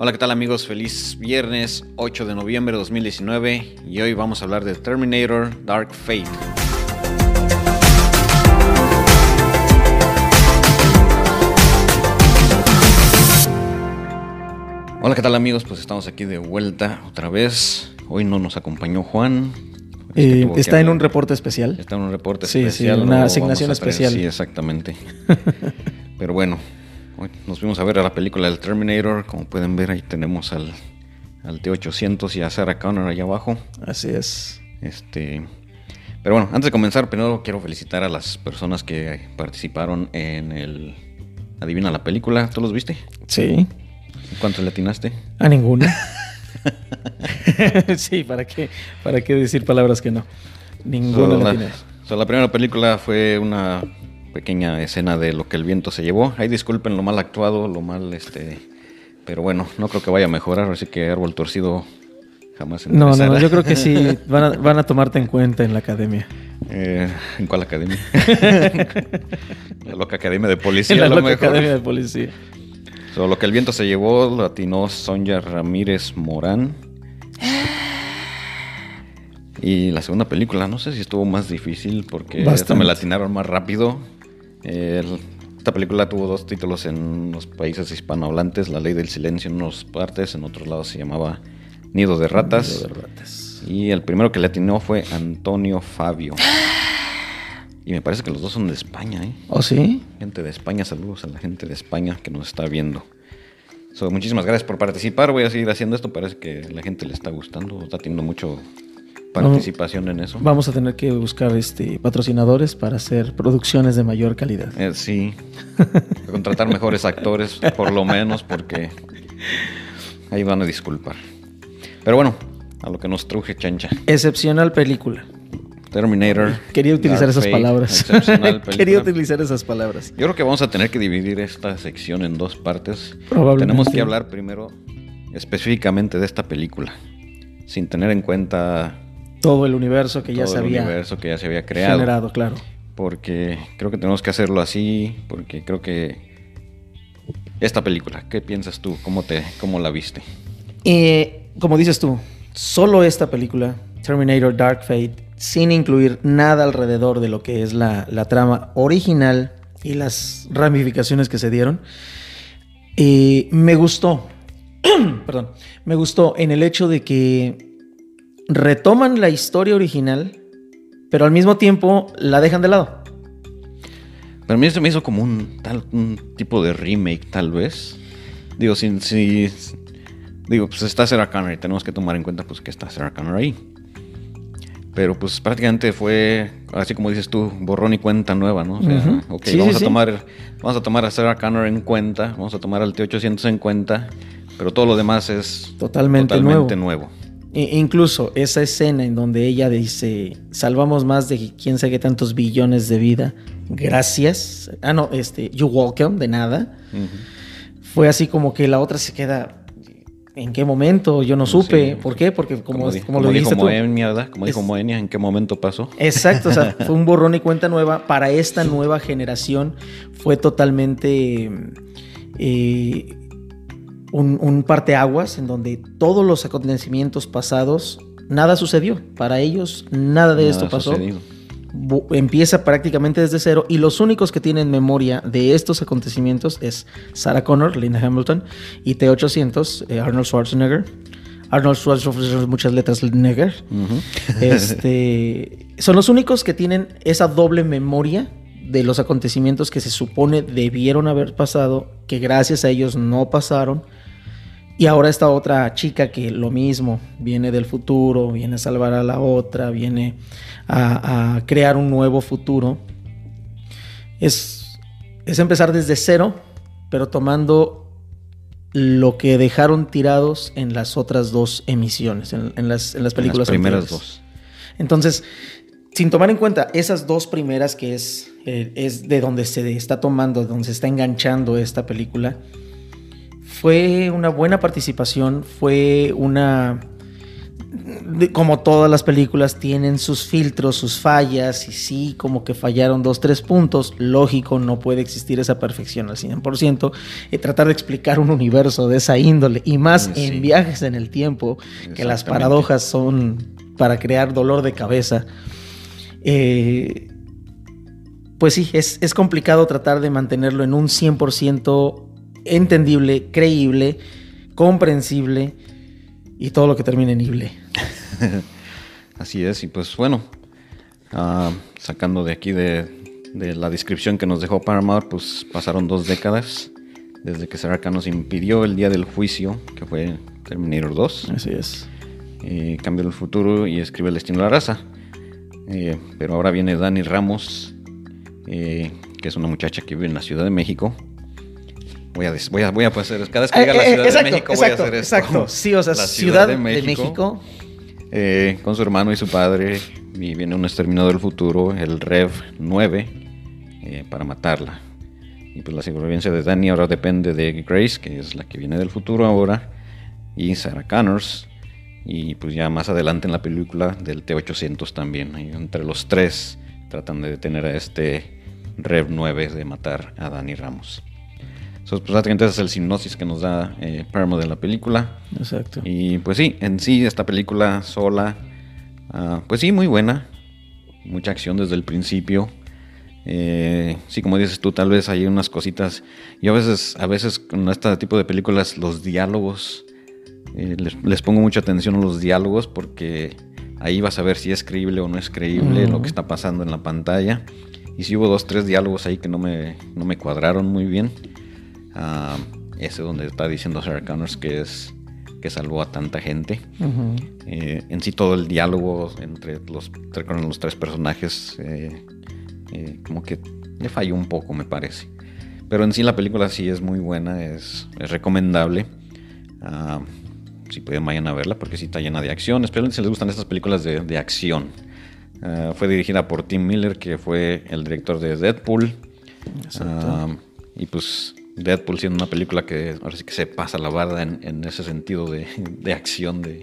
Hola, ¿qué tal amigos? Feliz viernes 8 de noviembre de 2019 y hoy vamos a hablar de Terminator Dark Fate. Hola, ¿qué tal amigos? Pues estamos aquí de vuelta otra vez. Hoy no nos acompañó Juan. Eh, está en un reporte especial. Está en un reporte Sí, sí, especial. una lo asignación especial. Sí, exactamente. Pero bueno, hoy nos fuimos a ver a la película del Terminator. Como pueden ver, ahí tenemos al, al T-800 y a Sarah Connor allá abajo. Así es. Este, pero bueno, antes de comenzar, primero quiero felicitar a las personas que participaron en el Adivina la película. ¿Tú los viste? Sí. ¿Cuántos le atinaste? A ninguna. sí, ¿para qué? ¿Para qué decir palabras que no? Ninguna So, la so, la primera película fue una pequeña escena de lo que el viento se llevó. Ahí disculpen lo mal actuado, lo mal, este... Pero bueno, no creo que vaya a mejorar, así que Árbol Torcido jamás No, no, no, yo creo que sí van a, van a tomarte en cuenta en la academia. Eh, ¿En cuál academia? la loca academia de policía, en la lo loca mejor. academia de policía. So, lo que el viento se llevó lo atinó Sonja Ramírez Morán. Y la segunda película, no sé si estuvo más difícil porque esta me la atinaron más rápido. El- esta película tuvo dos títulos en los países hispanohablantes: La Ley del Silencio en unas partes, en otros lados se llamaba Nido de Ratas. Nido de ratas. Y el primero que le atinó fue Antonio Fabio. Y me parece que los dos son de España, ¿eh? ¿Oh, sí? Gente de España, saludos a la gente de España que nos está viendo. So, muchísimas gracias por participar. Voy a seguir haciendo esto. Parece que la gente le está gustando. Está teniendo mucho participación en eso. Vamos a tener que buscar este patrocinadores para hacer producciones de mayor calidad. Eh, sí. Contratar mejores actores, por lo menos, porque ahí van a disculpar. Pero bueno, a lo que nos truje chancha. Excepcional película. Terminator. Quería utilizar Dark esas Fate, palabras. excepcional Quería utilizar esas palabras. Yo creo que vamos a tener que dividir esta sección en dos partes. Probablemente. Tenemos que hablar primero específicamente de esta película, sin tener en cuenta Todo el universo que ya se el había universo que ya se había creado. generado, claro. Porque creo que tenemos que hacerlo así, porque creo que esta película, ¿qué piensas tú? ¿Cómo te, cómo la viste? Eh, como dices tú, solo esta película, Terminator Dark Fate, sin incluir nada alrededor de lo que es la, la trama original y las ramificaciones que se dieron, eh, me gustó. Perdón, me gustó en el hecho de que retoman la historia original, pero al mismo tiempo la dejan de lado. Pero a mí se me hizo como un, tal, un tipo de remake, tal vez. Digo, si, si- digo, pues está Sarah Connor y tenemos que tomar en cuenta pues que está Sarah Connor ahí. Pero pues prácticamente fue, así como dices tú, borrón y cuenta nueva, ¿no? O sea, ok, Sí, vamos, sí, a sí. tomar, vamos a tomar a Sarah Connor en cuenta, vamos a tomar al T-800 en cuenta, pero todo lo demás es Totalmente totalmente nuevo. nuevo. E- incluso esa escena en donde ella dice, salvamos más de quién sabe qué tantos billones de vida, gracias. Ah, no, este, you welcome, de nada. Fue así como que la otra se queda, ¿en qué momento? Yo no supe. Sí. ¿Por qué? Porque como, como lo dijo dijiste tú. Moenia, ¿verdad? Como dijo Es- Moenia, ¿en qué momento pasó? Exacto, o sea, fue un borrón y cuenta nueva. Para esta nueva generación fue totalmente eh, un, un parteaguas en donde todos los acontecimientos pasados, nada sucedió. Para ellos, nada de Nada esto pasó. sucedido. Empieza prácticamente desde cero y los únicos que tienen memoria de estos acontecimientos es Sarah Connor, Linda Hamilton y T-800, eh, Arnold Schwarzenegger. Arnold Schwarzenegger, muchas letras, Neger. Este, son los únicos que tienen esa doble memoria de los acontecimientos que se supone debieron haber pasado, que gracias a ellos no pasaron. Y ahora esta otra chica que lo mismo, viene del futuro, viene a salvar a la otra, viene a, a crear un nuevo futuro. Es, es empezar desde cero, pero tomando lo que dejaron tirados en las otras dos emisiones, en, en las, en las películas Las primeras anteriores. dos. Entonces, sin tomar en cuenta esas dos primeras que es, eh, es de donde se está tomando, de donde se está enganchando esta película, fue una buena participación, fue una... como todas las películas, tienen sus filtros, sus fallas, y sí, como que fallaron dos, tres puntos. Lógico, no puede existir esa perfección al 100%. Y tratar de explicar un universo de esa índole, y más Sí. en viajes en el tiempo, que las paradojas son para crear dolor de cabeza. Eh, pues sí, es, es complicado tratar de mantenerlo en un 100% entendible, creíble, comprensible y todo lo que termine en ible. Así es, y pues bueno, ah, sacando de aquí de, de la descripción que nos dejó Paramount, pues pasaron dos décadas desde que Sarah Connor nos impidió el día del juicio, que fue Terminator 2. Así es. eh, cambió el futuro y escribe el destino de la raza. Eh, pero ahora viene Dani Ramos, eh, que es una muchacha que vive en la Ciudad de México. Voy a, voy a, voy a hacer, cada vez que diga la Eh, eh, Ciudad exacto, de México exacto, voy a hacer esto. exacto. Sí, o sea, La Ciudad, de México. eh, con su hermano y su padre, y viene un exterminador del futuro, el Rev 9, eh, para matarla. Y pues la supervivencia de Dani ahora depende de Grace, que es la que viene del futuro ahora, y Sarah Connors. Y pues ya más adelante en la película del T-800 también. Y entre los tres tratan de detener a este Rev 9 de matar a Dani Ramos. Entonces, pues prácticamente ese es el sinopsis que nos da eh, Paramount de la película. Exacto. Y pues sí, en sí esta película sola, ah, pues sí, muy buena. Mucha acción desde el principio. Eh, sí, como dices tú, tal vez hay unas cositas. Yo a veces, a veces con este tipo de películas, los diálogos, eh, les, les pongo mucha atención a los diálogos porque ahí vas a ver si es creíble o no es creíble lo que está pasando en la pantalla. Y sí hubo dos, tres diálogos ahí que no me, no me cuadraron muy bien. Ah, ese donde está diciendo Sarah Connors que es que salvó a tanta gente. Eh, en sí todo el diálogo entre los, tre- con los tres personajes eh, eh, como que le falló un poco me parece. Pero en sí la película sí es muy buena, es, es recomendable. Ah, si pueden vayan a verla porque sí está llena de acción. Espero si les gustan estas películas de, de acción. Ah, fue dirigida por Tim Miller, que fue el director de Deadpool. Y pues Deadpool siendo una película que ahora sí que se pasa la barda en, en ese sentido de, de acción, de,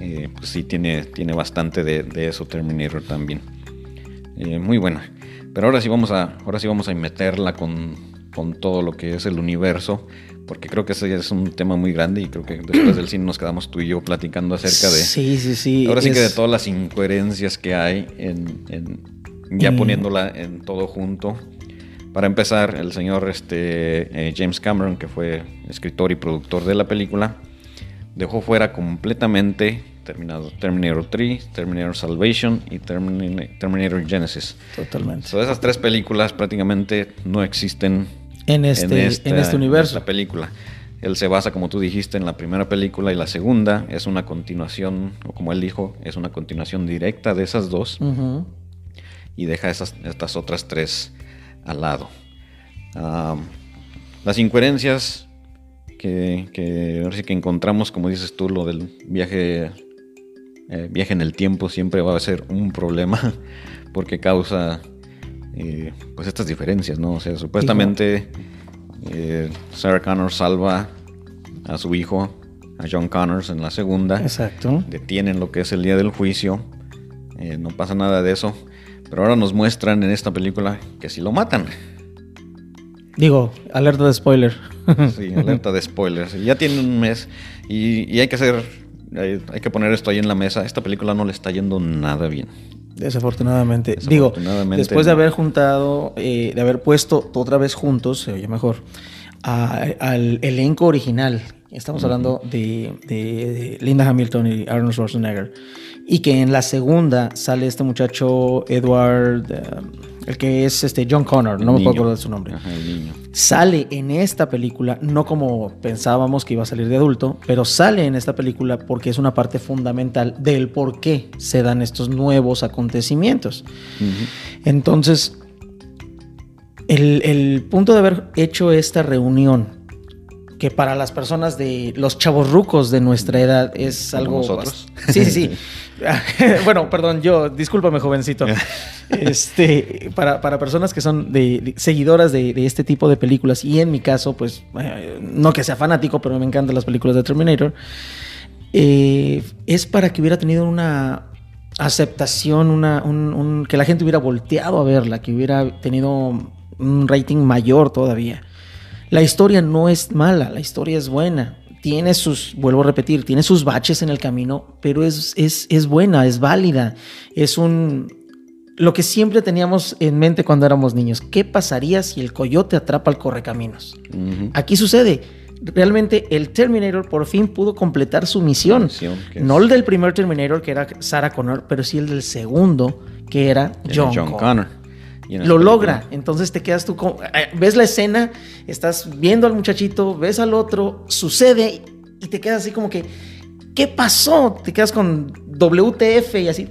eh, pues sí tiene, tiene bastante de, de eso Terminator también. Eh, muy buena. Pero ahora sí vamos a, ahora sí vamos a meterla con, con todo lo que es el universo, porque creo que ese es un tema muy grande y creo que después del cine nos quedamos tú y yo platicando acerca de... Sí, sí, sí. Ahora sí que de es- todas las incoherencias que hay en, en- ya Mm. poniéndola en todo junto. Para empezar, el señor este, eh, James Cameron, que fue escritor y productor de la película, dejó fuera completamente terminado Terminator 3, Terminator Salvation y Termina- Terminator Genesis. Totalmente. So, esas tres películas prácticamente no existen En este, en, esta- este universo. esta película. Él se basa, como tú dijiste, en la primera película y la segunda es una continuación, o como él dijo, es una continuación directa de esas dos Ujú. y deja esas, estas otras tres al lado. Las incoherencias que, que ahora sí que encontramos, como dices tú, lo del viaje, eh, viaje en el tiempo siempre va a ser un problema porque causa eh, pues estas diferencias, ¿no? O sea, supuestamente eh, Sarah Connor salva a su hijo, a John Connors en la segunda Exacto. detienen lo que es el día del juicio, no pasa nada de eso, pero ahora nos muestran en esta película que si lo matan. Digo, alerta de spoiler. Sí, alerta de spoilers. Ya tiene un mes y, y hay que hacer, hay, hay que poner esto ahí en la mesa. Esta película no le está yendo nada bien. Desafortunadamente. Digo, Desafortunadamente, después de haber juntado, eh, de haber puesto otra vez juntos, se oye mejor, a- al elenco original. Estamos hablando de, de Linda Hamilton y Arnold Schwarzenegger. Y que en la segunda sale este muchacho Edward, eh, el que es este John Connor, El no me niño. puedo acordar de su nombre. Ajá, el niño. Sale en esta película, no como pensábamos que iba a salir de adulto, pero sale en esta película porque es una parte fundamental del por qué se dan estos nuevos acontecimientos. Ujú. Entonces, el, el punto de haber hecho esta reunión, que para las personas de los chavos rucos de nuestra edad es algo... nosotros. Sí, sí, sí. bueno, perdón, yo, discúlpame, jovencito. Este, para, para personas que son de, de- seguidoras de, de este tipo de películas, y en mi caso, pues, eh, no que sea fanático, pero me encantan las películas de Terminator. eh, es para que hubiera tenido una aceptación, una, un- un- que la gente hubiera volteado a verla, que hubiera tenido un rating mayor todavía. La historia no es mala, la historia es buena. Tiene sus, vuelvo a repetir, tiene sus baches en el camino, pero es, es, es buena, es válida. Es un. Lo que siempre teníamos en mente cuando éramos niños. ¿Qué pasaría si el coyote atrapa al correcaminos? Aquí sucede. Realmente el Terminator por fin pudo completar su misión. No el del primer Terminator, que era Sarah Connor, pero sí el del segundo, que era Era John, John Connor. Connor. Lo logra. Entonces te quedas tú con. eh, Ves la escena, estás viendo al muchachito, ves al otro, sucede y te quedas así como que. ¿Qué pasó? Te quedas con WTF y así.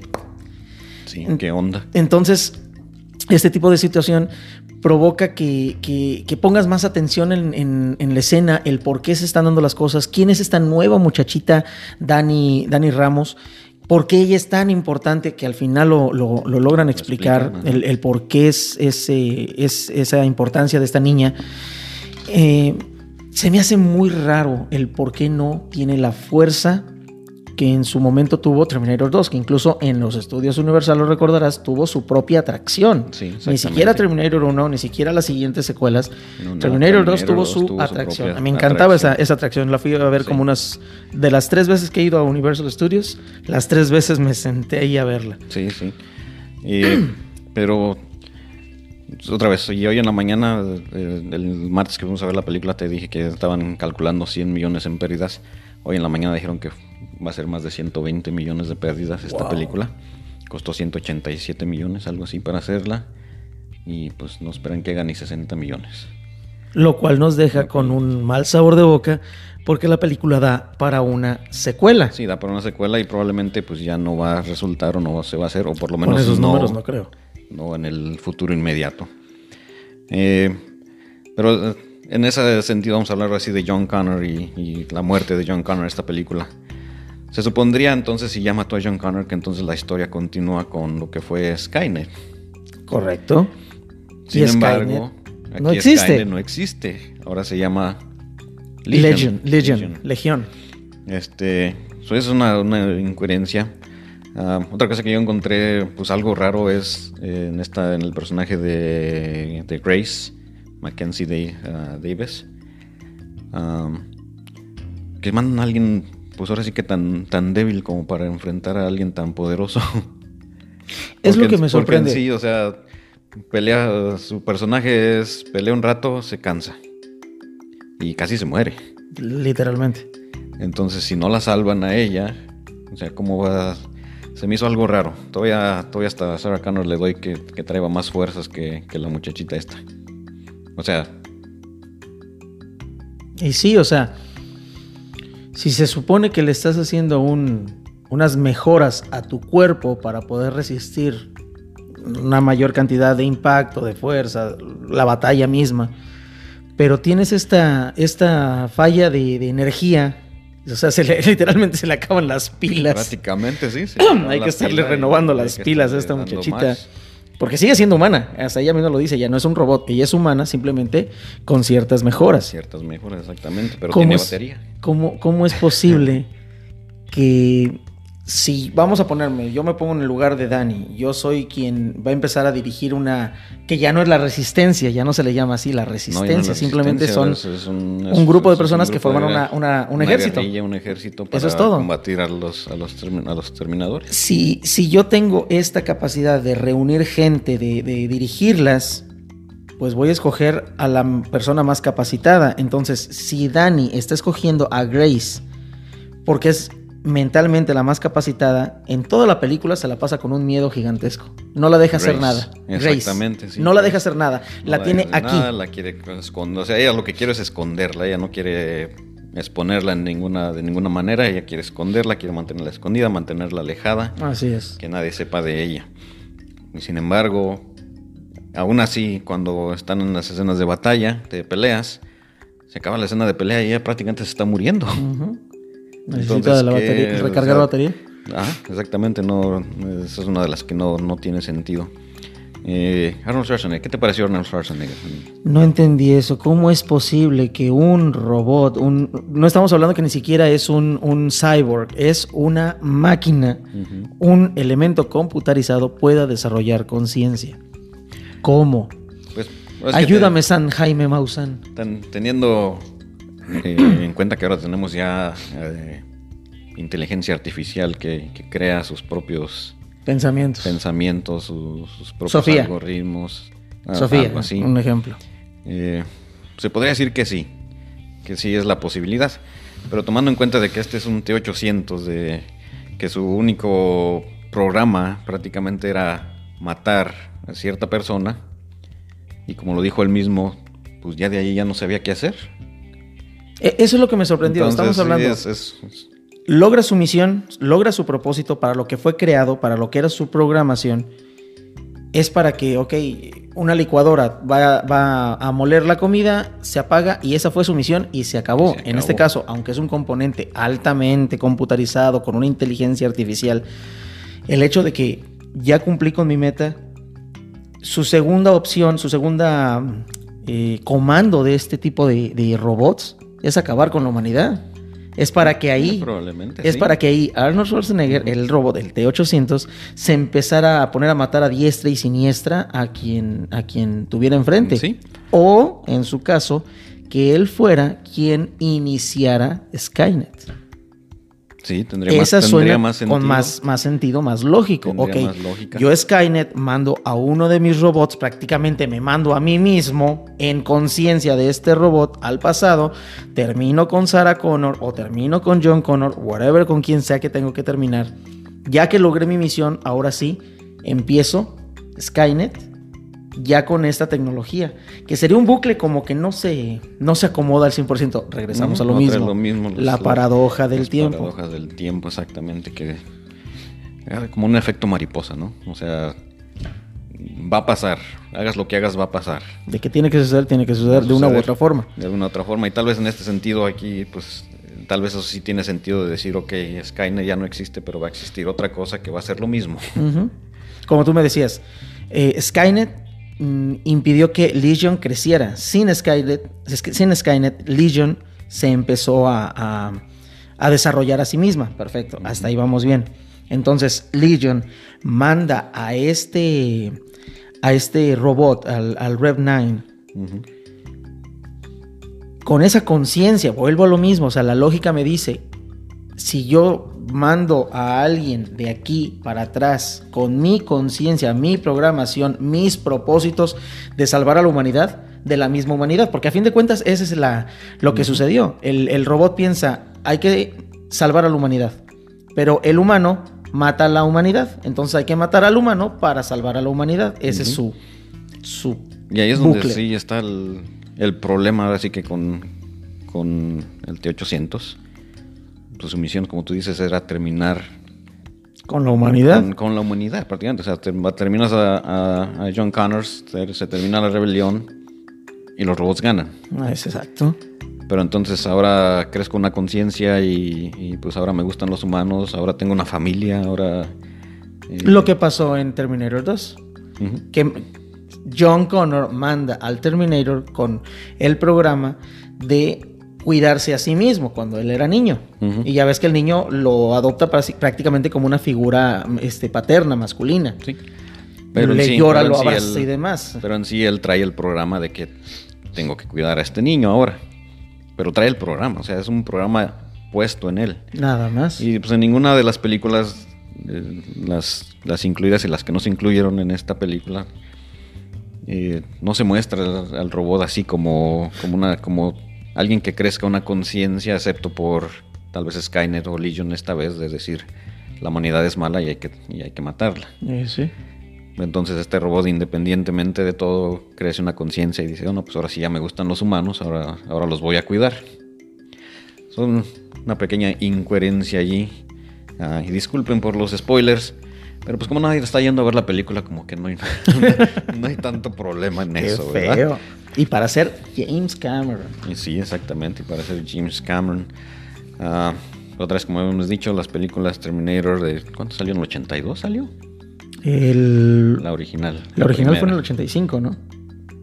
Sí, qué onda. Entonces, este tipo de situación provoca que, que- que pongas más atención en, en- en la escena, el por qué se están dando las cosas, quién es esta nueva muchachita, Dani, Dani Ramos, por qué ella es tan importante que al final lo, lo- lo logran explicar, el, el por qué es, ese- es esa importancia de esta niña. Eh, se me hace muy raro el por qué no tiene la fuerza que en su momento tuvo Terminator 2, que incluso en los estudios Universal, lo recordarás, tuvo su propia atracción. Sí, ni siquiera Terminator 1, ni siquiera las siguientes secuelas. No, no, Terminator 2 tuvo 2 su tuvo su atracción. propia me encantaba esa, atracción. esa atracción. La fui a ver Sí. como unas... De las tres veces que he ido a Universal Studios, las tres veces me senté ahí a verla. Sí, sí. Y- pero pues, otra vez, y hoy en la mañana, eh, el martes que fuimos a ver la película, te dije que estaban calculando 100 millones en pérdidas. Hoy en la mañana dijeron que va a ser más de 120 millones de pérdidas esta Wow. película. Costó 187 millones, algo así, para hacerla. Y pues no esperan que gane 60 millones. Lo cual nos deja con un mal sabor de boca porque la película da para una secuela. Sí, da para una secuela y probablemente pues ya no va a resultar o no se va a hacer, o por lo Con menos esos no, números no creo. no en el futuro inmediato. Eh, pero eh, en ese sentido vamos a hablar así de John Connor y, y la muerte de John Connor en esta película. Se supondría entonces, si ya mató a John Connor, que entonces la historia continúa con lo que fue Skynet. Correcto. Sin embargo, Skynet no aquí existe. Skynet no existe. Ahora se llama Legion. Legion. Legión. Este, eso es una, una incoherencia. Ah, otra cosa que yo encontré, pues algo raro es eh, en esta, en el personaje de, de Grace, Mackenzie ah, Davis, Am, que mandan a alguien, pues ahora sí que tan, tan débil como para enfrentar a alguien tan poderoso. Es lo Porque- que me porque en sorprende. sí, o sea, pelea, su personaje es, pelea un rato, se cansa y casi se muere. Literalmente. Entonces, si no la salvan a ella, o sea, ¿cómo va? Se me hizo algo raro. Todavía, todavía hasta a Sarah Connor le doy que, que traiga más fuerzas que, que la muchachita esta. O sea, Y sí, o sea, si se supone que le estás haciendo un- unas mejoras a tu cuerpo para poder resistir una mayor cantidad de impacto, de fuerza, la batalla misma, pero tienes esta, esta falla de, de energía, o sea, se le- literalmente se le acaban las pilas. prácticamente sí. Hay que estarle renovando las pilas a esta muchachita. más. Porque sigue siendo humana, hasta ella misma lo dice, ya no es un robot, ella es humana simplemente con ciertas mejoras. Ciertas mejoras, exactamente, pero ¿Cómo tiene es? batería. ¿Cómo, cómo es posible que si vamos a ponerme, yo me pongo en el lugar de Dani, yo soy quien va a empezar a dirigir una que ya no es la resistencia, ya no se le llama así la resistencia, no la simplemente resistencia, son es- es un, grupo de personas que grupo forman una- una- un ejército. guerrilla, un ejército para Eso es todo. combatir a los, a los, termi- a los terminadores. si, si yo tengo esta capacidad de reunir gente, de, de dirigirlas, pues voy a escoger a la persona más capacitada. Entonces, si Dani está escogiendo a Grace porque es mentalmente la más capacitada, en toda la película se la pasa con un miedo gigantesco. No la deja hacer nada. Grace. exactamente, sí, no la deja hacer nada. No la tiene aquí. nada, la quiere esconder. O sea, ella lo que quiere es esconderla. Ella no quiere exponerla en ninguna, de ninguna manera. Ella quiere esconderla, quiere mantenerla escondida, mantenerla alejada, Así es. que nadie sepa de ella. Y sin embargo, aún así, cuando están en las escenas de batalla, de peleas, se acaba la escena de pelea y ella prácticamente se está muriendo. Necesita de la batería, O recargar sea, la batería. Ah, exactamente, no, esa es una de las que no, no tiene sentido. Eh, Arnold Schwarzenegger, ¿qué te pareció Arnold Schwarzenegger? No entendí eso. ¿Cómo es posible que un robot, un, no estamos hablando que ni siquiera es un, un cyborg, es una máquina, un elemento computarizado pueda desarrollar conciencia? ¿Cómo? Pues, Ayúdame, te- San Jaime Maussan. tan- teniendo eh, en cuenta que ahora tenemos ya eh, inteligencia artificial que, que crea sus propios Pensamientos. pensamientos, sus, sus propios Sofía. algoritmos. Sofía, algo así. un ejemplo. Eh, se podría decir que sí, que sí es la posibilidad, pero tomando en cuenta de que este es un T800, de que su único programa prácticamente era matar a cierta persona, y como lo dijo él mismo, pues ya de ahí ya no sabía qué hacer. E- Eso es lo que me sorprendió. Entonces, Estamos hablando. sí, es- es- logra su misión, logra su propósito para lo que fue creado, para lo que era su programación. Es para que, ok, una licuadora va, va a moler la comida, se apaga y esa fue su misión y se acabó. Se En este caso, aunque es un componente altamente computarizado, con una inteligencia artificial, el hecho de que ya cumplí con mi meta, su segunda opción, su segunda eh, comando de este tipo de, de robots es acabar con la humanidad. Es para que ahí probablemente. es sí. para que ahí Arnold Schwarzenegger, el robot del T-800, se empezara a poner a matar a diestra y siniestra a quien, a quien tuviera enfrente. Sí. O, en su caso, que él fuera quien iniciara Skynet. Sí, tendría, más, Esa tendría suena más sentido. con más, más sentido, más lógico. Tendría ok, más yo Skynet mando a uno de mis robots, prácticamente me mando a mí mismo en conciencia de este robot al pasado, termino con Sarah Connor o termino con John Connor, whatever, con quien sea que tengo que terminar. Ya que logré mi misión, ahora sí, empiezo Skynet ya con esta tecnología, que sería un bucle como que no se, no se acomoda al 100%. Regresamos a lo mismo. lo mismo, los- la paradoja del Las tiempo. paradojas del tiempo, exactamente, que como un efecto mariposa, ¿no? O sea, va a pasar, hagas lo que hagas, va a pasar. De que tiene que suceder, tiene que suceder de una u otra forma. De alguna otra forma. Y tal vez en este sentido aquí, pues, tal vez eso sí tiene sentido de decir, ok, Skynet ya no existe, pero va a existir otra cosa que va a ser lo mismo. Como tú me decías, eh, Skynet mm, impidió que Legion creciera. Sin Skynet, sin Skynet, Legion se empezó a, a- a desarrollar a sí misma. Perfecto, hasta ahí vamos bien. Entonces, Legion manda a este, a este robot, al, al Rev 9, Ujú. con esa conciencia, vuelvo a lo mismo, o sea, la lógica me dice, si yo mando a alguien de aquí para atrás con mi conciencia, mi programación, mis propósitos de salvar a la humanidad, de la misma humanidad, porque a fin de cuentas ese es la, lo que sucedió. El, el robot piensa, hay que salvar a la humanidad, pero el humano mata a la humanidad, entonces hay que matar al humano para salvar a la humanidad. Ese es su, su Y ahí es donde bucle. sí está el, el problema, ahora sí que con, con el T-800. Pues su misión, como tú dices, era terminar con la humanidad. con, con la humanidad, prácticamente. O sea, te- terminas a, a- a John Connors, se, se termina la rebelión y los robots ganan. Ah, Es exacto. Pero entonces ahora crezco una conciencia y, y, pues ahora me gustan los humanos, ahora tengo una familia, ahora... eh, Lo que pasó en Terminator 2. ujú. Que John Connor manda al Terminator con el programa de cuidarse a sí mismo cuando él era niño. Y ya ves que el niño lo adopta prácticamente como una figura este, paterna, masculina. Sí. Le en sí- llora, pero lo sí abraza él- y demás. Pero en sí él trae el programa de que tengo que cuidar a este niño ahora. Pero trae el programa, o sea, es un programa puesto en él. Nada más. Y pues en ninguna de las películas, eh, las, las incluidas y las que no se incluyeron en esta película, eh, no se muestra al, al robot así como, como, una, como alguien que crezca una conciencia, excepto por tal vez Skynet o Legion esta vez, de decir, la humanidad es mala y hay que, y hay que matarla. Eh, sí. Entonces este robot, independientemente de todo, crece una conciencia y dice, oh, no, pues ahora sí ya me gustan los humanos, ahora, ahora los voy a cuidar. Son una pequeña incoherencia allí. Ah, y disculpen por los spoilers, pero pues como nadie está yendo a ver la película, como que no hay, no hay tanto problema en Qué eso, feo. ¿verdad? Y para ser James Cameron. Y sí, exactamente, y para ser James Cameron. Ah, otra vez, como hemos dicho, las películas Terminator de... ¿Cuánto salió? ¿En el 82 salió? El, La original. la original fue en el primera. 85, ¿no?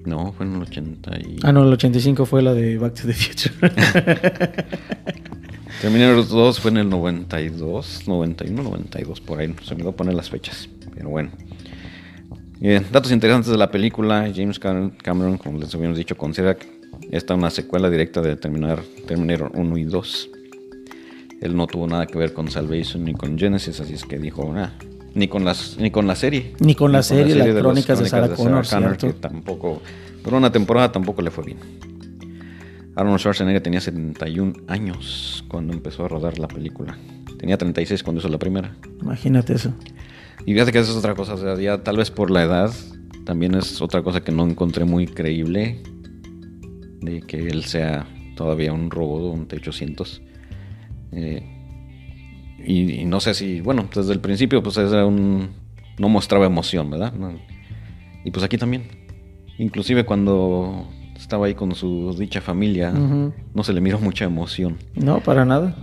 No, fue en el 80 y... Ah, no, el 85 fue la de Back to the Future. Terminator 2 fue en el 92, 91, 92, por ahí. Se me olvidó poner las fechas. Pero bueno. Bien, datos interesantes de la película. James Cam- Cameron, como les habíamos dicho, considera esta una secuela directa de Terminar, Terminator 1 y 2. Él no tuvo nada que ver con Salvation ni con Genesis, así es que dijo, "Ah, ni con las ni con la serie. Ni con la serie, las los crónicas de Sarah Connor, que ¿cierto? tampoco, por una temporada tampoco le fue bien. Arnold Schwarzenegger tenía 71 años cuando empezó a rodar la película. Tenía 36 cuando hizo la primera. Imagínate eso. Y fíjate que esa es otra cosa, o sea, ya tal vez por la edad, también es otra cosa que no encontré muy creíble de que él sea todavía un robot, un T-800. Eh, y, y no sé si, bueno, desde el principio pues era un... no mostraba emoción, ¿verdad? No- y pues aquí también. Inclusive cuando estaba ahí con su dicha familia, no se le miró mucha emoción. No, para nada.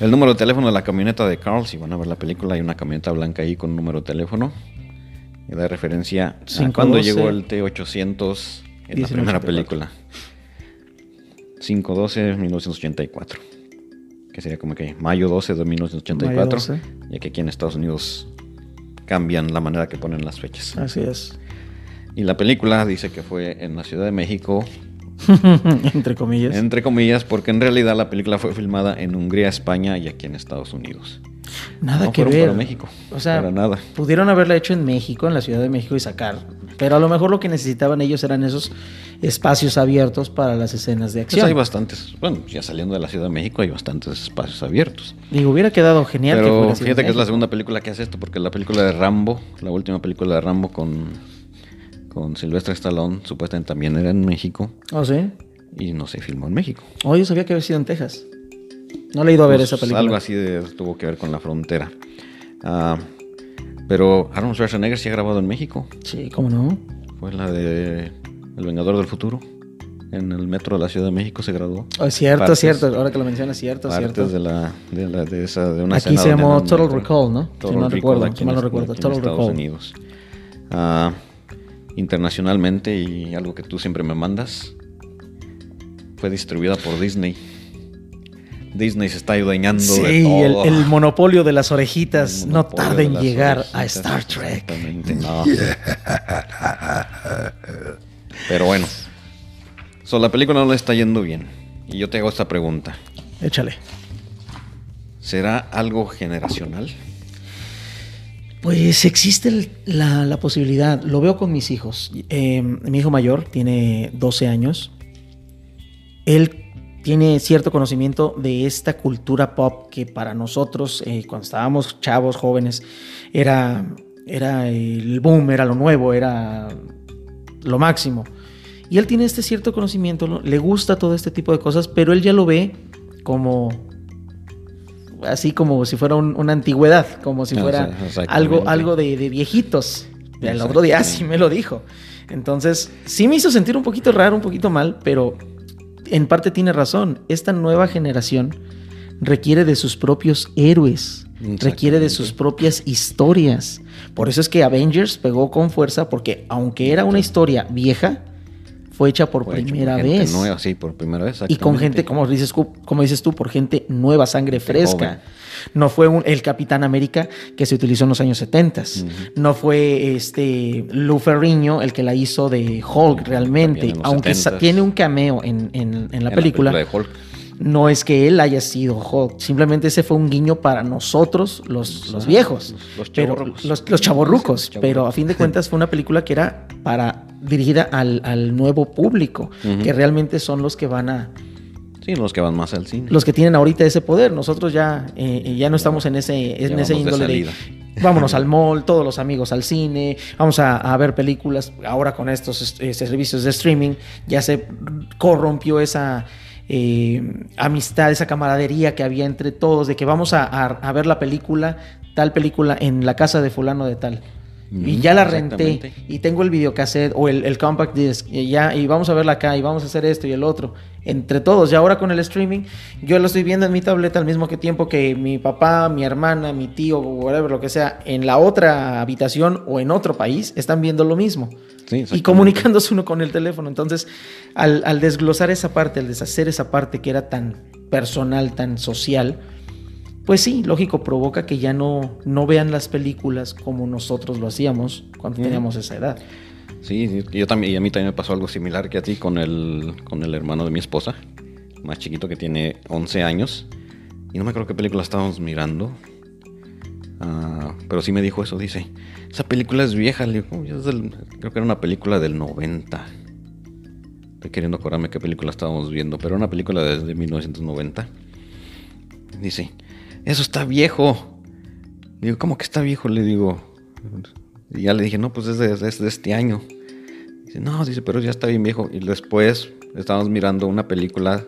El número de teléfono de la camioneta de Carl, si van a ver la película, hay una camioneta blanca ahí con un número de teléfono. Y da referencia a 512. cuando llegó el T-800 en la 1984. primera película. 5-12-1984. Que sería como que mayo 12 de 1984. Mayo 12. Ya que aquí en Estados Unidos cambian la manera que ponen las fechas. Así es. Y la película dice que fue en la Ciudad de México, Entre comillas. entre comillas, porque en realidad la película fue filmada en Hungría, España y aquí en Estados Unidos. Nada no que fueron ver. para México. O sea, para nada. pudieron haberla hecho en México, en la Ciudad de México y sacar. Pero a lo mejor lo que necesitaban ellos eran esos espacios abiertos para las escenas de Pues acción. hay bastantes, bueno, ya saliendo de la Ciudad de México hay bastantes espacios abiertos. Digo, hubiera quedado genial Pero fíjate que es la segunda película que hace esto, porque la película de Rambo, la última película de Rambo con, con Sylvester Stallone, supuestamente también era en México ¿Oh, sí? y no se filmó en México. Oh, yo sabía que había sido en Texas. No le he ido a ver Pues, esa película. Algo así de- tuvo que ver con la frontera. Ah, pero Arnold Schwarzenegger sí ha grabado en México. Sí, ¿cómo no? Fue la de El Vengador del Futuro. En el metro de la Ciudad de México se graduó. Oh, es cierto, Partes- cierto. Ahora que lo mencionas, cierto, Partes cierto. de la de, la, de esa de una Aquí se llamó Total. Recall, ¿no? Si Total mal Recall recuerdo, aquí si mal no recuerdo, Total Estados Recall. Unidos. Ah, internacionalmente y algo que tú siempre me mandas fue distribuida por Disney. Disney se está adueñando de Sí, el, todo. el monopolio de las orejitas El no tarda de en llegar a Star Trek. Exactamente, no. Pero bueno. So, la película no le está yendo bien. Y yo te hago esta pregunta. Échale. ¿Será algo generacional? Pues existe la, la posibilidad, lo veo con mis hijos. Eh, mi hijo mayor tiene 12 años. Él tiene cierto conocimiento de esta cultura pop que para nosotros, eh, cuando estábamos chavos, jóvenes, era, era el boom, era lo nuevo, era lo máximo. Y él tiene este cierto conocimiento, ¿no? le gusta todo este tipo de cosas, pero él ya lo ve como así como si fuera un- una antigüedad, como si Ah, fuera algo, algo de, de viejitos. El otro día sí me lo dijo. Entonces, sí me hizo sentir un poquito raro, un poquito mal, pero en parte tiene razón. Esta nueva generación requiere de sus propios héroes, requiere de sus propias historias. Por eso es que Avengers pegó con fuerza, porque aunque era una historia vieja, fue hecha por Fue hecho por primera gente vez. nueva, sí, por primera vez. Y con gente, como dices, como dices tú, por gente nueva, sangre fresca. No fue un- el Capitán América que se utilizó en los años 70. Ujú. No fue este Lou Ferrigno el que la hizo de Hulk realmente. Aunque sa- 70s. tiene un cameo en, en- en la En película, de Hulk. no es que él haya sido Hulk. Simplemente ese fue un guiño para nosotros, los, los viejos. los- los pero, chavorrucos. los, los chavorrucos. Los chavorrucos. Pero a fin de cuentas fue una película que era para dirigida al, al nuevo público, que realmente son los que van a, Sí, los que van más al cine. los que tienen ahorita ese poder. Nosotros ya, eh, ya no estamos en ese, en ese de índole de, vámonos al mall, todos los amigos al cine, vamos a, a ver películas. Ahora con estos eh, servicios de streaming ya se corrompió esa eh, amistad, esa camaradería que había entre todos, de que vamos a, a- a ver la película, tal película en la casa de fulano de tal. Y ya la renté. y tengo el videocassette o el, el, compact disc. Y ya y vamos a verla acá y vamos a hacer esto y el otro. Entre todos. Y ahora con el streaming yo lo estoy viendo en mi tableta al mismo tiempo que mi papá mi hermana mi tío whatever lo que sea en la otra habitación o en otro país están viendo lo mismo. Y comunicándose uno con el teléfono. Entonces al, al desglosar esa parte al deshacer esa parte que era tan personal tan social pues sí, lógico, provoca que ya no, no vean las películas como nosotros lo hacíamos cuando teníamos esa edad. Sí, yo también, y a mí también me pasó algo similar que a ti con el, con el hermano de mi esposa, más chiquito que tiene 11 años. Y no me acuerdo qué película estábamos mirando. Ah, pero sí me dijo eso, dice, esa película es vieja. Le digo, creo que era una película del 90. Estoy queriendo acordarme qué película estábamos viendo, pero era una película desde 1990. Dice, eso está viejo. Digo, ¿cómo que está viejo? Le digo. Y ya le dije, no, pues es de, de este año. Dice, no, dice, pero ya está bien viejo. Y después estábamos mirando una película,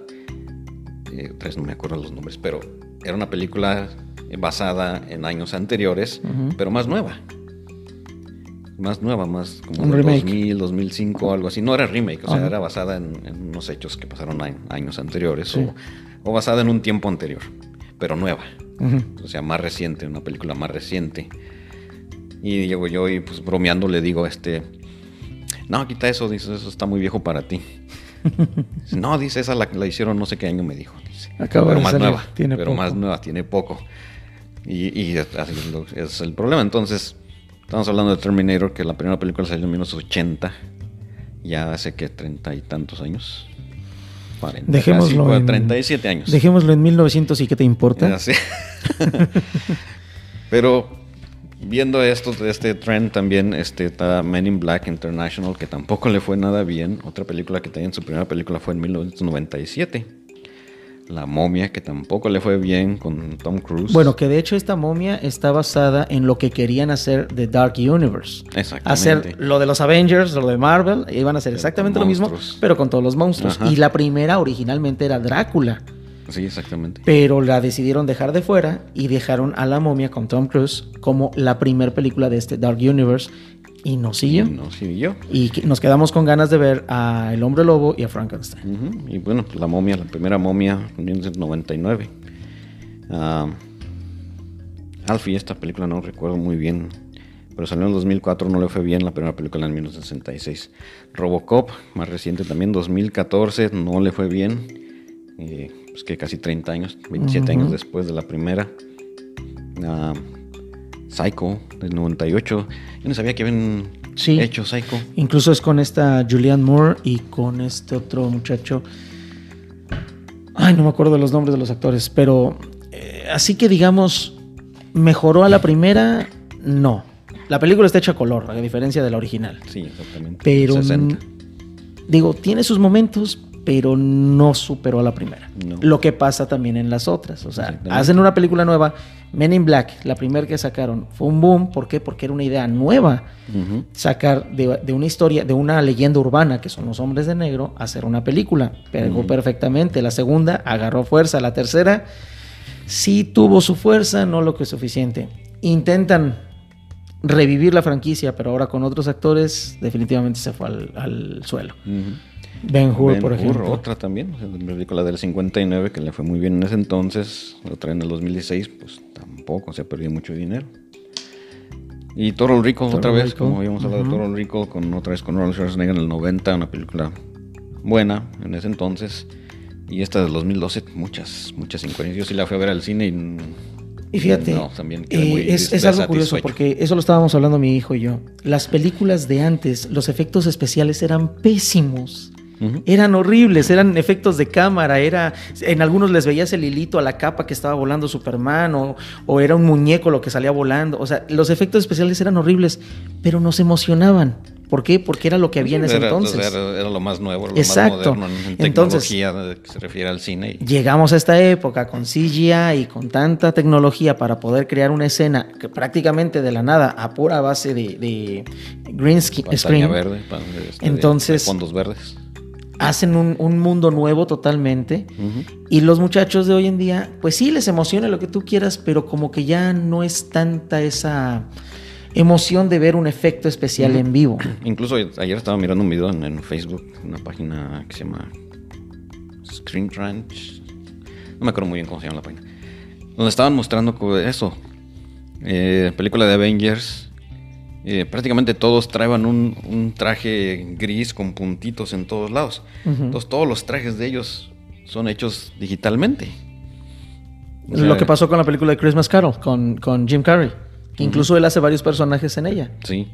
eh, no me acuerdo los nombres, pero era una película basada en años anteriores, pero más nueva. Más nueva, más como de 2000, 2005, algo así. No era remake, o sea, era basada en, unos hechos que pasaron años anteriores o, o basada en un tiempo anterior, pero nueva. O sea, más reciente, una película más reciente. Y llego yo y pues bromeando le digo, este, no, quita eso, dice, eso está muy viejo para ti. no, dice, esa la, la, hicieron no sé qué año me dijo. pero más nueva, tiene pero más nueva, tiene poco. Y, y es el problema. Entonces, estamos hablando de Terminator, que la primera película salió en 1980, ya hace que treinta y tantos años. Dejémoslo en, 37 años. Dejémoslo en 1900 y qué te importa. Pero viendo esto, este trend también este, está Men in Black International, que tampoco le fue nada bien. Otra película que también su primera película fue en 1997. La momia, que tampoco le fue bien con Tom Cruise. Bueno, que de hecho esta momia está basada en lo que querían hacer de Dark Universe. Exactamente. Hacer lo de los Avengers, lo de Marvel, iban a hacer exactamente lo mismo, pero con todos los monstruos. Y la primera originalmente era Drácula. Sí, exactamente. Pero la decidieron dejar de fuera y dejaron a la momia con Tom Cruise como la primera película de este Dark Universe y nos siguió. Y nos siguió. Y nos quedamos con ganas de ver a El Hombre Lobo y a Frankenstein. Y bueno, la momia, la primera momia, en 1999. Uh, Alfie, esta película no recuerdo muy bien, pero salió en 2004, no le fue bien la primera película en 1966. Robocop, más reciente también, 2014, no le fue bien. Eh, pues que casi 30 años, 27 años después de la primera. Uh, Psycho, del 98. Yo no sabía que habían hecho Psycho. Incluso es con esta Julianne Moore y con este otro muchacho. Ay, no me acuerdo de los nombres de los actores, pero eh, así que digamos, mejoró a la primera, no. La película está hecha a color, a diferencia de la original. Sí, exactamente. Pero, digo, tiene sus momentos, pero no superó a la primera. Lo que pasa también en las otras. O sea, hacen una película nueva. Men in Black, la primera que sacaron, fue un boom. ¿Por qué? Porque era una idea nueva. Sacar de, una historia, de una leyenda urbana, que son los hombres de negro, hacer una película. Pegó perfectamente. La segunda agarró fuerza. La tercera sí tuvo su fuerza, no lo que es suficiente. Intentan revivir la franquicia, pero ahora con otros actores, definitivamente se fue al, suelo. Ben Hur, por ejemplo. otra también, la del 59, que le fue muy bien en ese entonces, otra en el 2016, pues tampoco, se ha perdido mucho dinero. Y Toro Rico, otra vez, como habíamos hablado de Toro Rico, con, otra vez con Ronald Schwarzenegger en el 90, una película buena en ese entonces. Y esta del 2012, muchas, muchas incoherencias. Yo sí la fui a ver al cine y y fíjate, también eh, es, es, algo curioso porque eso lo estábamos hablando mi hijo y yo. Las películas de antes, los efectos especiales eran pésimos. Eran horribles, eran efectos de cámara, era en algunos les veías el hilito a la capa que estaba volando Superman o, o, era un muñeco lo que salía volando, o sea, los efectos especiales eran horribles, pero nos emocionaban. ¿Por qué? Porque era lo que había en ese entonces. Era, lo más nuevo, lo Exacto. más moderno en tecnología entonces, que se refiere al cine. Llegamos a esta época con CGI y con tanta tecnología para poder crear una escena que prácticamente de la nada, a pura base de, de green screen. verde, este, entonces, fondos verdes hacen un, mundo nuevo totalmente. Y los muchachos de hoy en día, pues sí, les emociona lo que tú quieras, pero como que ya no es tanta esa emoción de ver un efecto especial en vivo. Incluso ayer estaba mirando un video en, en Facebook, una página que se llama Screen Ranch. No me acuerdo muy bien cómo se llama la página. Donde estaban mostrando eso. Eh, película de Avengers. Eh, prácticamente todos traían un, un traje gris con puntitos en todos lados. Entonces todos los trajes de ellos son hechos digitalmente. O sea, Lo que pasó con la película de Christmas Carol, con, con Jim Carrey. que Incluso él hace varios personajes en ella. Sí.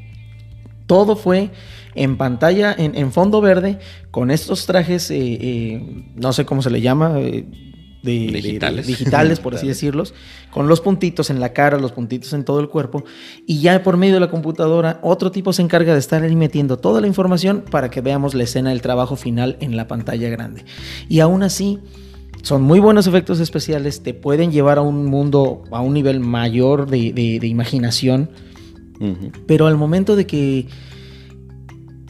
Todo fue en pantalla, en, en fondo verde, con estos trajes, eh, eh, no sé cómo se le llama, de, de- de- Digitales. por así decirlos, con los puntitos en la cara, los puntitos en todo el cuerpo, y ya por medio de la computadora, otro tipo se encarga de estar ahí metiendo toda la información para que veamos la escena del trabajo final en la pantalla grande. Y aún así, son muy buenos efectos especiales, te pueden llevar a un mundo, a un nivel mayor de, de- de imaginación. Pero al momento de que.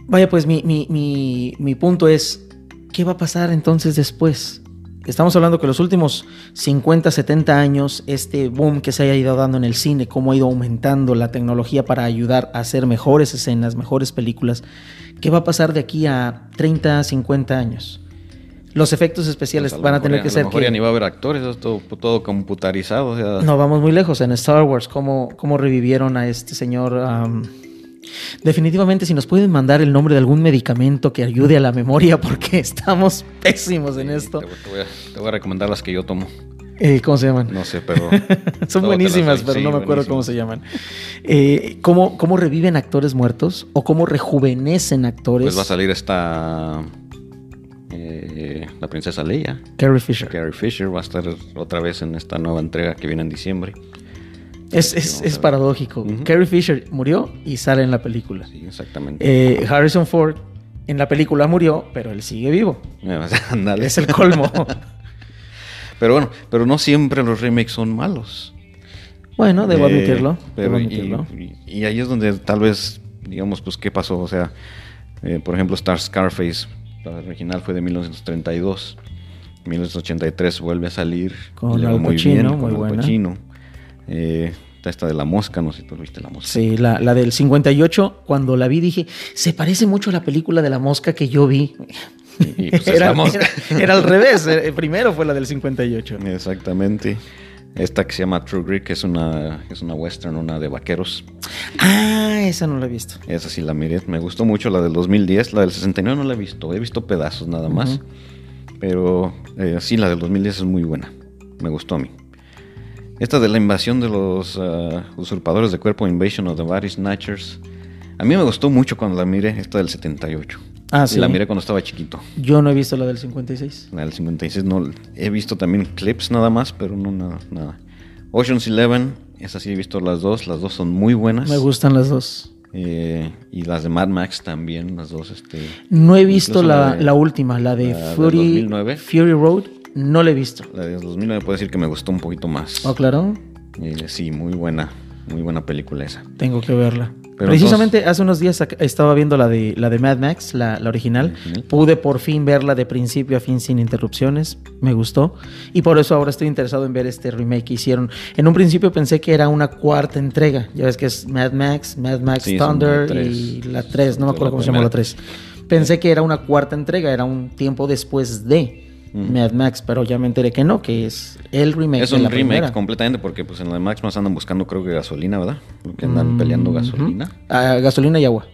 Vaya, pues mi, mi- mi- mi punto es: ¿qué va a pasar entonces después? Estamos hablando que los últimos 50, 70 años, este boom que se haya ido dando en el cine, cómo ha ido aumentando la tecnología para ayudar a hacer mejores escenas, mejores películas, ¿qué va a pasar de aquí a 30, 50 años? Los efectos especiales Pues lo van a tener ya- que lo ser. mejor que- ya ni va a haber actores, es todo, todo computarizado. o sea, no vamos muy lejos. En Star Wars, cómo, cómo revivieron a este señor. Definitivamente, si nos pueden mandar el nombre de algún medicamento que ayude a la memoria, porque estamos pésimos en esto. Te, voy- a, te voy a recomendar las que yo tomo. Eh, ¿Cómo se llaman? No sé, pero. Son buenísimas, pero Sí, no me acuerdo cómo se llaman. Eh, ¿cómo, ¿Cómo reviven actores muertos? ¿O cómo rejuvenecen actores? Pues va a salir esta. eh, la princesa Leia. Carrie Fisher. Carrie Fisher va a estar otra vez en esta nueva entrega que viene en diciembre. Es, es- es paradójico. Ujú. Carrie Fisher murió y sale en la película. Sí, exactamente. Eh, Harrison Ford en la película murió, pero él sigue vivo. Es el colmo. Pero bueno, pero no siempre los remakes son malos. bueno, debo Eh, admitirlo. pero debo y- admitirlo. Y, y ahí es donde tal vez, digamos, pues, ¿qué pasó? O sea, eh, por ejemplo, Star Scarface, la original fue de 1932. 1983 vuelve a salir. Con Al muy bien, muy con Al buena. Eh, esta de la mosca, no sé si tú viste la mosca. Sí, la, la del 58, cuando la vi dije, se parece mucho a la película de la mosca que yo vi. Y, y, pues, es era, la mosca. era- era al revés, eh, primero fue la del 58. Exactamente. Esta que se llama True Grit, que es una, es una western, una de vaqueros. Ah, esa no la he visto. Esa sí la miré. Me gustó mucho la del 2010. La del 69 no la he visto. He visto pedazos nada más. Pero eh, sí, la del 2010 es muy buena. Me gustó a mí. Esta de la invasión de los ah, usurpadores de cuerpo, Invasion of the Body Snatchers. A mí me gustó mucho cuando la miré, esta del 78. Ah, Y sí. La miré cuando estaba chiquito. Yo no he visto la del 56. La del 56 no. He visto también clips nada más, pero no nada. nada. Ocean's Eleven, esa sí he visto las dos. Las dos son muy buenas. Me gustan las dos. Eh, y las de Mad Max también, las dos. Este, No he visto la, la de- la última, la de la Fury, 2009. Fury Road. No la he visto. la de 2009 puedo decir que me gustó un poquito más. Oh, claro. Sí, muy buena. Muy buena película esa. Tengo que verla. Pero Precisamente hace unos días estaba viendo la de, la de Mad Max, la, la original. Pude por fin verla de principio a fin sin interrupciones. Me gustó. Y por eso ahora estoy interesado en ver este remake que hicieron. En un principio pensé que era una cuarta entrega. Ya ves que es Mad Max, Mad Max Sí, Thunder y la 3. No me acuerdo cómo se llama la primera. 3. Pensé que era una cuarta entrega, era un tiempo después de Mm. Mad Max, pero ya me enteré que no, que es el remake. Es de un la remake primera. completamente porque pues en la de Max más andan buscando creo que gasolina, ¿verdad? Que andan Mm, peleando gasolina. Ah, gasolina y agua.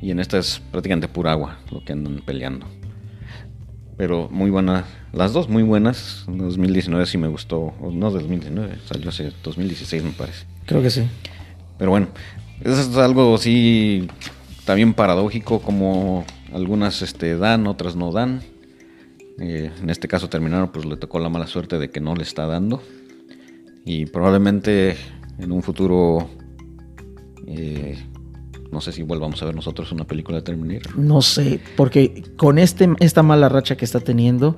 Y en esta es prácticamente pura agua lo que andan peleando. Pero muy buenas, las dos muy buenas. En 2019 sí me gustó, o no 2019, salió hace 2016 me parece. Creo que sí. Pero bueno, eso es algo así también paradójico como algunas este, dan, otras no dan. Eh, en este caso terminaron, pues le tocó la mala suerte de que no le está dando. Y probablemente en un futuro, eh, no sé si volvamos a ver nosotros una película de Terminator. No sé, porque con este, esta mala racha que está teniendo,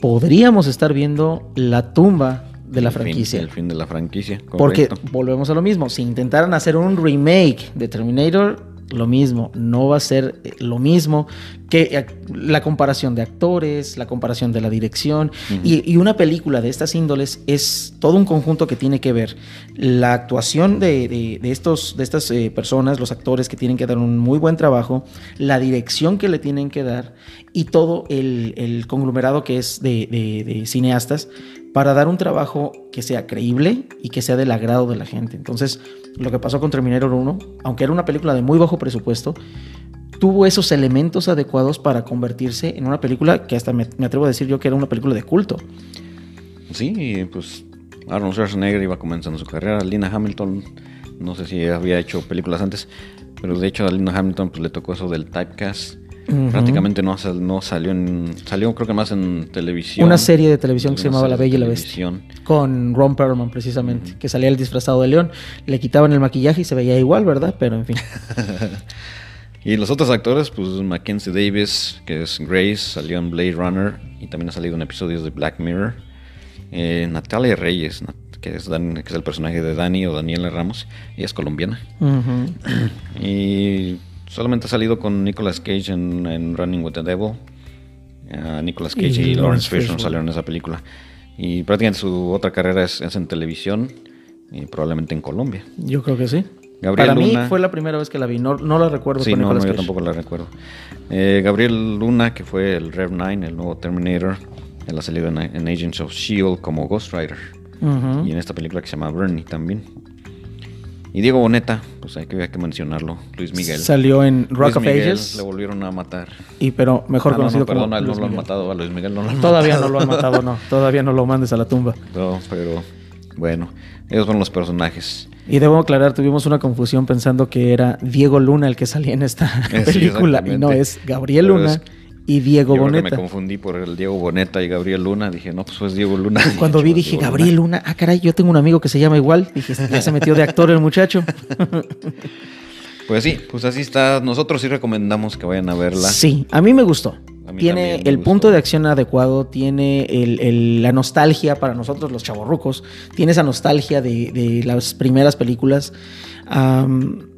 podríamos estar viendo la tumba de la El fin- franquicia. el fin de la franquicia. porque volvemos a lo mismo, si intentaran hacer un remake de Terminator, lo mismo. No va a ser eh, lo mismo que eh, la comparación de actores, la comparación de la dirección. y, y, una película de estas índoles es todo un conjunto que tiene que ver la actuación de, de, de estos, de estas eh, personas, los actores que tienen que dar un muy buen trabajo, la dirección que le tienen que dar y todo el, el conglomerado que es de, de cineastas para dar un trabajo que sea creíble y que sea del agrado de la gente. Entonces, lo que pasó con Terminator 1, aunque era una película de muy bajo presupuesto, tuvo esos elementos adecuados para convertirse en una película que hasta me, me atrevo a decir yo que era una película de culto. Sí, pues Arnold Schwarzenegger iba comenzando su carrera, Lina Hamilton, no sé si había hecho películas antes, pero de hecho a Lina Hamilton pues, le tocó eso del typecast Uh -huh. Prácticamente no, no, salió en. Salió, creo que más en televisión. Una serie de televisión que se llamaba La Bella y la Bestia. Con Ron Perlman, precisamente. Uh -huh. Que salía el disfrazado de león. Le quitaban el maquillaje y se veía igual, ¿verdad? Pero en fin. y los otros actores, pues Mackenzie Davis, que es Grace, salió en Blade Runner. Y también ha salido en episodios de Black Mirror. Eh, Natalia Reyes, que es, Dan, que es el personaje de Dani o Daniela Ramos. Ella es colombiana. Uh -huh. y solamente ha salido con Nicolas Cage en, en Running with the Devil. Uh, Nicolas Cage y, y Lawrence Fishburne salieron en esa película. Y prácticamente su otra carrera es, es, en televisión y probablemente en Colombia. Yo creo que sí. Gabriel Para Luna, mí fue la primera vez que la vi, no, no la recuerdo. Sí, con no, no yo tampoco la recuerdo. Eh, Gabriel Luna, que fue el Rev 9, el nuevo Terminator, él ha salido en, en Agents of S.H.I.E.L.D. como Ghost Rider. Uh -huh. Y en esta película que se llama Bernie también. Y Diego Boneta, pues hay que, hay que mencionarlo. Luis Miguel. Salió en Rock Luis of Miguel Ages. Le volvieron a matar. Y pero mejor Ah, conocido no, no, perdón, como a él no lo han Miguel. matado. A Luis Miguel no lo han Todavía matado. no lo han matado, no. Todavía no lo mandes a la tumba. No, pero bueno, ellos fueron los personajes. Y debo aclarar, tuvimos una confusión pensando que era Diego Luna el que salía en esta Eh, sí, película. y no, es Gabriel Luna y Diego Yo creo que Boneta. me confundí por el Diego Boneta y Gabriel Luna. Dije, no, pues es Diego Luna. Cuando vi Digo, dije, Diego Gabriel Luna, ah, caray, yo tengo un amigo que se llama igual. Dije, ya se metió de actor el muchacho. Pues sí, pues así está. Nosotros sí recomendamos que vayan a verla. Sí, a mí me gustó. Tiene el gustó. punto de acción adecuado, tiene el- el- la nostalgia para nosotros los chavorrucos, tiene esa nostalgia de, de las primeras películas. Am,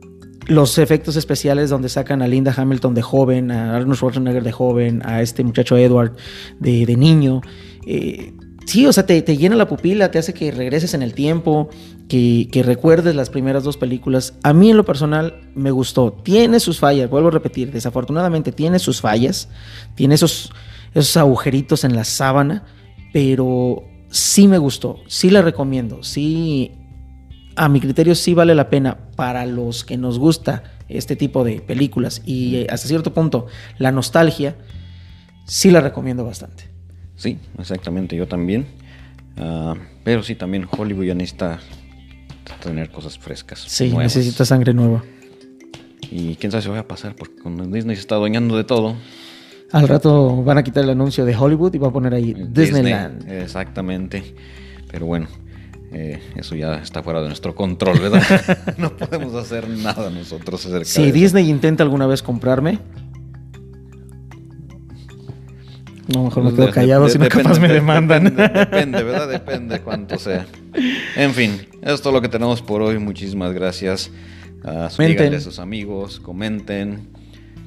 los efectos especiales donde sacan a Linda Hamilton de joven, a Arnold Schwarzenegger de joven, a este muchacho Edward de, niño. Eh, sí, o sea, te, te llena la pupila, te hace que regreses en el tiempo, que, que recuerdes las primeras dos películas. A mí en lo personal me gustó. Tiene sus fallas, vuelvo a repetir, desafortunadamente tiene sus fallas, tiene esos, esos agujeritos en la sábana, pero sí me gustó, sí la recomiendo, sí, a mi criterio sí vale la pena para los que nos gusta este tipo de películas y eh, hasta cierto punto la nostalgia, sí la recomiendo bastante. Sí, exactamente, yo también. Ah, pero sí, también Hollywood ya necesita tener cosas frescas. Sí, nuevas. necesita sangre nueva. Y quién sabe si vaya a pasar, porque con Disney se está adueñando de todo. Al rato van a quitar el anuncio de Hollywood y va a poner ahí Disneyland. Disney, exactamente. Pero bueno, eh, eso ya está fuera de nuestro control, ¿verdad? no podemos hacer nada nosotros acerca Si de eso. Disney intenta alguna vez comprarme, no, mejor me quedo callado, de- si no depende, capaz me de- demandan. Depende, depende, ¿verdad? Depende cuánto sea. En fin, eso es todo lo que tenemos por hoy. Muchísimas gracias. Díganle a sus amigos, comenten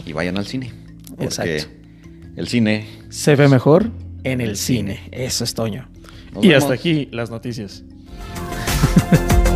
y vayan al cine. Porque Exacto. el cine. Se ve mejor en el cine. Eso es Toño. Nos y vemos. hasta aquí las noticias. 呵 呵